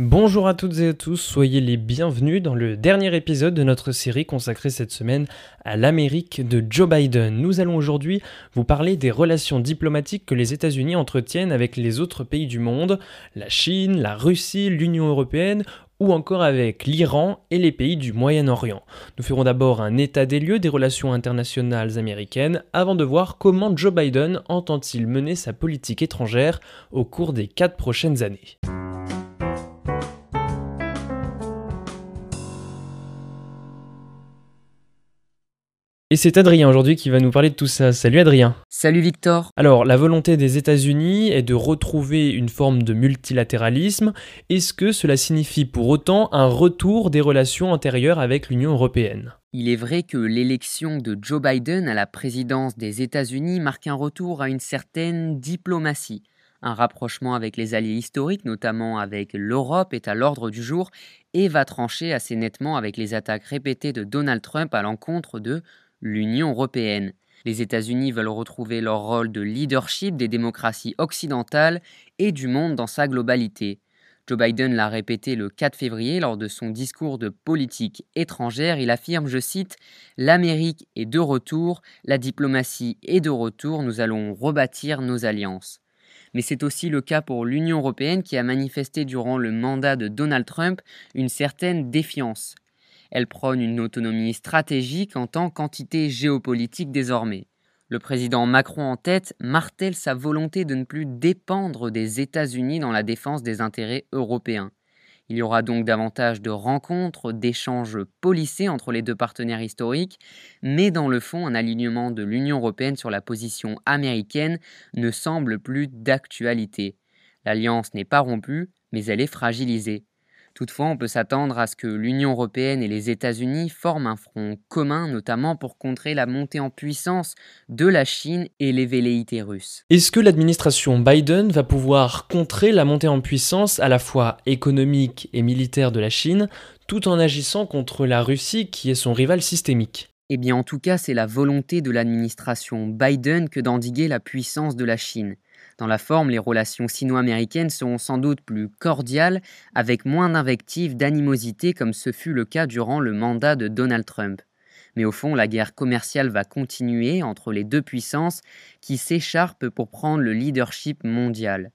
Bonjour à toutes et à tous, soyez les bienvenus dans le dernier épisode de notre série consacrée cette semaine à l'Amérique de Joe Biden. Nous allons aujourd'hui vous parler des relations diplomatiques que les États-Unis entretiennent avec les autres pays du monde, la Chine, la Russie, l'Union européenne ou encore avec l'Iran et les pays du Moyen-Orient. Nous ferons d'abord un état des lieux des relations internationales américaines avant de voir comment Joe Biden entend-il mener sa politique étrangère au cours des quatre prochaines années. Et c'est Adrien aujourd'hui qui va nous parler de tout ça. Salut Adrien. Salut Victor. Alors, la volonté des États-Unis est de retrouver une forme de multilatéralisme. Est-ce que cela signifie pour autant un retour des relations antérieures avec l'Union européenne? Il est vrai que l'élection de Joe Biden à la présidence des États-Unis marque un retour à une certaine diplomatie. Un rapprochement avec les alliés historiques, notamment avec l'Europe, est à l'ordre du jour et va trancher assez nettement avec les attaques répétées de Donald Trump à l'encontre de l'Union européenne. Les États-Unis veulent retrouver leur rôle de leadership des démocraties occidentales et du monde dans sa globalité. Joe Biden l'a répété le 4 février lors de son discours de politique étrangère. Il affirme, je cite, L'Amérique est de retour, la diplomatie est de retour, nous allons rebâtir nos alliances. Mais c'est aussi le cas pour l'Union européenne qui a manifesté durant le mandat de Donald Trump une certaine défiance. Elle prône une autonomie stratégique en tant qu'entité géopolitique désormais. Le président Macron en tête martèle sa volonté de ne plus dépendre des États-Unis dans la défense des intérêts européens. Il y aura donc davantage de rencontres, d'échanges policés entre les deux partenaires historiques, mais dans le fond, un alignement de l'Union européenne sur la position américaine ne semble plus d'actualité. L'alliance n'est pas rompue, mais elle est fragilisée. Toutefois, on peut s'attendre à ce que l'Union européenne et les États-Unis forment un front commun, notamment pour contrer la montée en puissance de la Chine et les velléités russes. Est-ce que l'administration Biden va pouvoir contrer la montée en puissance à la fois économique et militaire de la Chine, tout en agissant contre la Russie qui est son rival systémique? Eh bien, en tout cas, c'est la volonté de l'administration Biden que d'endiguer la puissance de la Chine. Dans la forme, les relations sino-américaines seront sans doute plus cordiales, avec moins d'invectives, d'animosité, comme ce fut le cas durant le mandat de Donald Trump. Mais au fond, la guerre commerciale va continuer entre les deux puissances qui s'écharpent pour prendre le leadership mondial.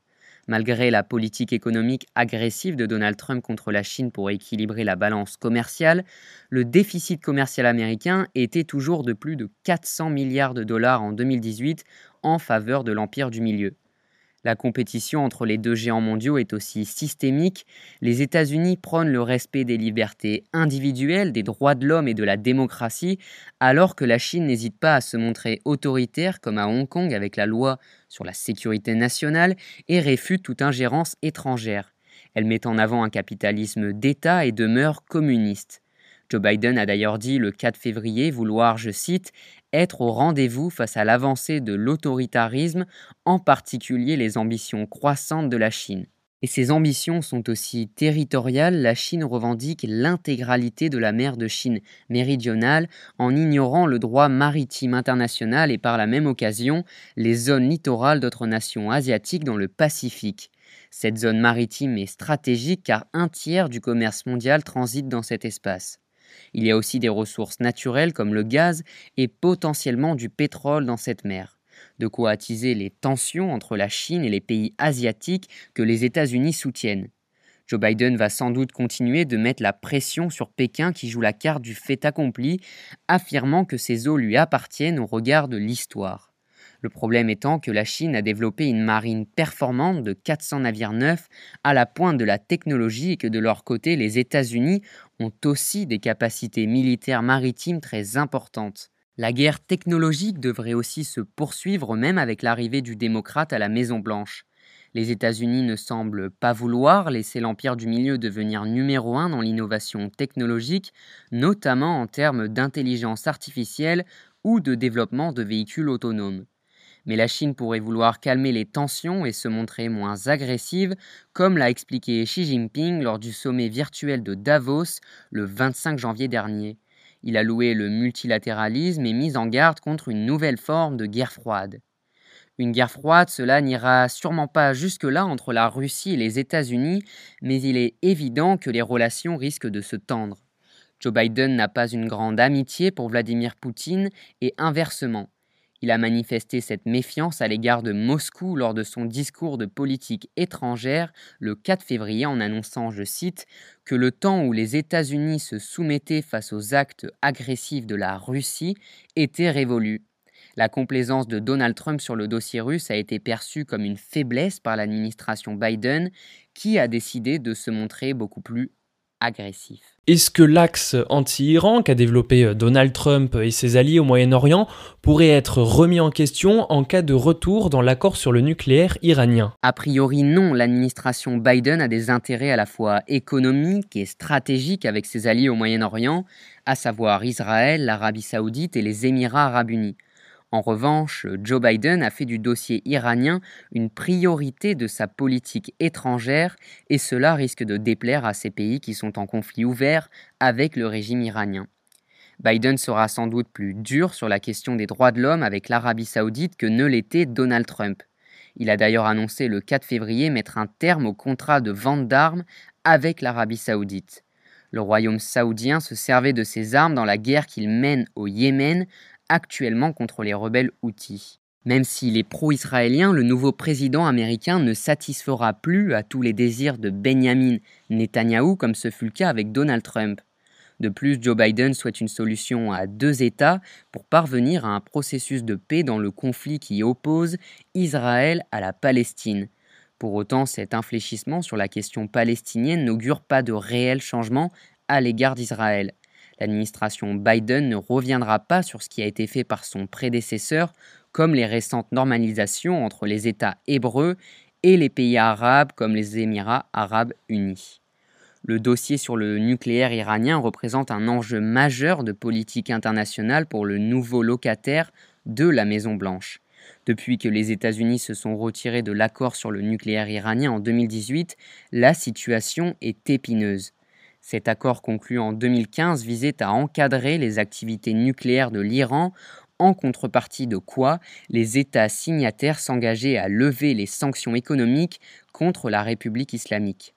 Malgré la politique économique agressive de Donald Trump contre la Chine pour équilibrer la balance commerciale, le déficit commercial américain était toujours de plus de 400 milliards de dollars en 2018 en faveur de l'Empire du Milieu. La compétition entre les deux géants mondiaux est aussi systémique. Les États-Unis prônent le respect des libertés individuelles, des droits de l'homme et de la démocratie, alors que la Chine n'hésite pas à se montrer autoritaire, comme à Hong Kong avec la loi sur la sécurité nationale, et réfute toute ingérence étrangère. Elle met en avant un capitalisme d'État et demeure communiste. Joe Biden a d'ailleurs dit le 4 février vouloir, je cite, être au rendez-vous face à l'avancée de l'autoritarisme, en particulier les ambitions croissantes de la Chine. Et ces ambitions sont aussi territoriales, la Chine revendique l'intégralité de la mer de Chine méridionale en ignorant le droit maritime international et par la même occasion les zones littorales d'autres nations asiatiques dans le Pacifique. Cette zone maritime est stratégique car un tiers du commerce mondial transite dans cet espace. Il y a aussi des ressources naturelles comme le gaz et potentiellement du pétrole dans cette mer. De quoi attiser les tensions entre la Chine et les pays asiatiques que les États-Unis soutiennent. Joe Biden va sans doute continuer de mettre la pression sur Pékin qui joue la carte du fait accompli, affirmant que ces eaux lui appartiennent au regard de l'histoire. Le problème étant que la Chine a développé une marine performante de 400 navires neufs à la pointe de la technologie et que de leur côté, les États-Unis ont aussi des capacités militaires maritimes très importantes. La guerre technologique devrait aussi se poursuivre même avec l'arrivée du démocrate à la Maison-Blanche. Les États-Unis ne semblent pas vouloir laisser l'Empire du Milieu devenir numéro un dans l'innovation technologique, notamment en termes d'intelligence artificielle ou de développement de véhicules autonomes mais la Chine pourrait vouloir calmer les tensions et se montrer moins agressive, comme l'a expliqué Xi Jinping lors du sommet virtuel de Davos le 25 janvier dernier. Il a loué le multilatéralisme et mis en garde contre une nouvelle forme de guerre froide. Une guerre froide, cela n'ira sûrement pas jusque-là entre la Russie et les États-Unis, mais il est évident que les relations risquent de se tendre. Joe Biden n'a pas une grande amitié pour Vladimir Poutine et inversement. Il a manifesté cette méfiance à l'égard de Moscou lors de son discours de politique étrangère le 4 février en annonçant, je cite, que le temps où les États-Unis se soumettaient face aux actes agressifs de la Russie était révolu. La complaisance de Donald Trump sur le dossier russe a été perçue comme une faiblesse par l'administration Biden, qui a décidé de se montrer beaucoup plus agressif. Est-ce que l'axe anti-Iran qu'a développé euh, Donald Trump et ses alliés au Moyen-Orient pourrait être remis en question en cas de retour dans l'accord sur le nucléaire iranien? A priori non, l'administration Biden a des intérêts à la fois économiques et stratégiques avec ses alliés au Moyen-Orient, à savoir Israël, l'Arabie saoudite et les Émirats arabes unis. En revanche, Joe Biden a fait du dossier iranien une priorité de sa politique étrangère et cela risque de déplaire à ces pays qui sont en conflit ouvert avec le régime iranien. Biden sera sans doute plus dur sur la question des droits de l'homme avec l'Arabie saoudite que ne l'était Donald Trump. Il a d'ailleurs annoncé le 4 février mettre un terme au contrat de vente d'armes avec l'Arabie saoudite. Le royaume saoudien se servait de ses armes dans la guerre qu'il mène au Yémen actuellement contre les rebelles houthis. Même s'il est pro-israélien, le nouveau président américain ne satisfera plus à tous les désirs de Benjamin Netanyahou comme ce fut le cas avec Donald Trump. De plus, Joe Biden souhaite une solution à deux États pour parvenir à un processus de paix dans le conflit qui oppose Israël à la Palestine. Pour autant, cet infléchissement sur la question palestinienne n'augure pas de réel changement à l'égard d'Israël. L'administration Biden ne reviendra pas sur ce qui a été fait par son prédécesseur, comme les récentes normalisations entre les États hébreux et les pays arabes comme les Émirats arabes unis. Le dossier sur le nucléaire iranien représente un enjeu majeur de politique internationale pour le nouveau locataire de la Maison Blanche. Depuis que les États-Unis se sont retirés de l'accord sur le nucléaire iranien en 2018, la situation est épineuse. Cet accord conclu en 2015 visait à encadrer les activités nucléaires de l'Iran en contrepartie de quoi les États signataires s'engageaient à lever les sanctions économiques contre la République islamique.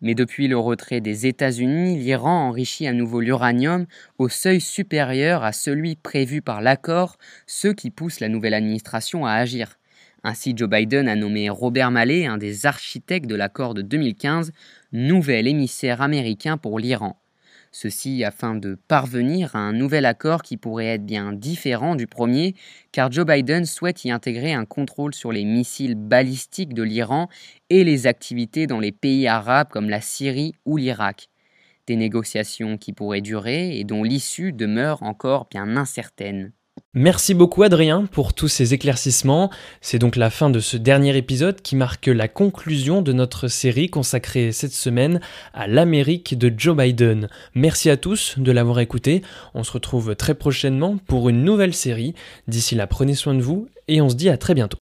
Mais depuis le retrait des États-Unis, l'Iran enrichit à nouveau l'uranium au seuil supérieur à celui prévu par l'accord, ce qui pousse la nouvelle administration à agir. Ainsi, Joe Biden a nommé Robert Malley, un des architectes de l'accord de 2015, nouvel émissaire américain pour l'Iran. Ceci afin de parvenir à un nouvel accord qui pourrait être bien différent du premier, car Joe Biden souhaite y intégrer un contrôle sur les missiles balistiques de l'Iran et les activités dans les pays arabes comme la Syrie ou l'Irak. Des négociations qui pourraient durer et dont l'issue demeure encore bien incertaine. Merci beaucoup Adrien pour tous ces éclaircissements. C'est donc la fin de ce dernier épisode qui marque la conclusion de notre série consacrée cette semaine à l'Amérique de Joe Biden. Merci à tous de l'avoir écouté. On se retrouve très prochainement pour une nouvelle série. D'ici là, prenez soin de vous et on se dit à très bientôt.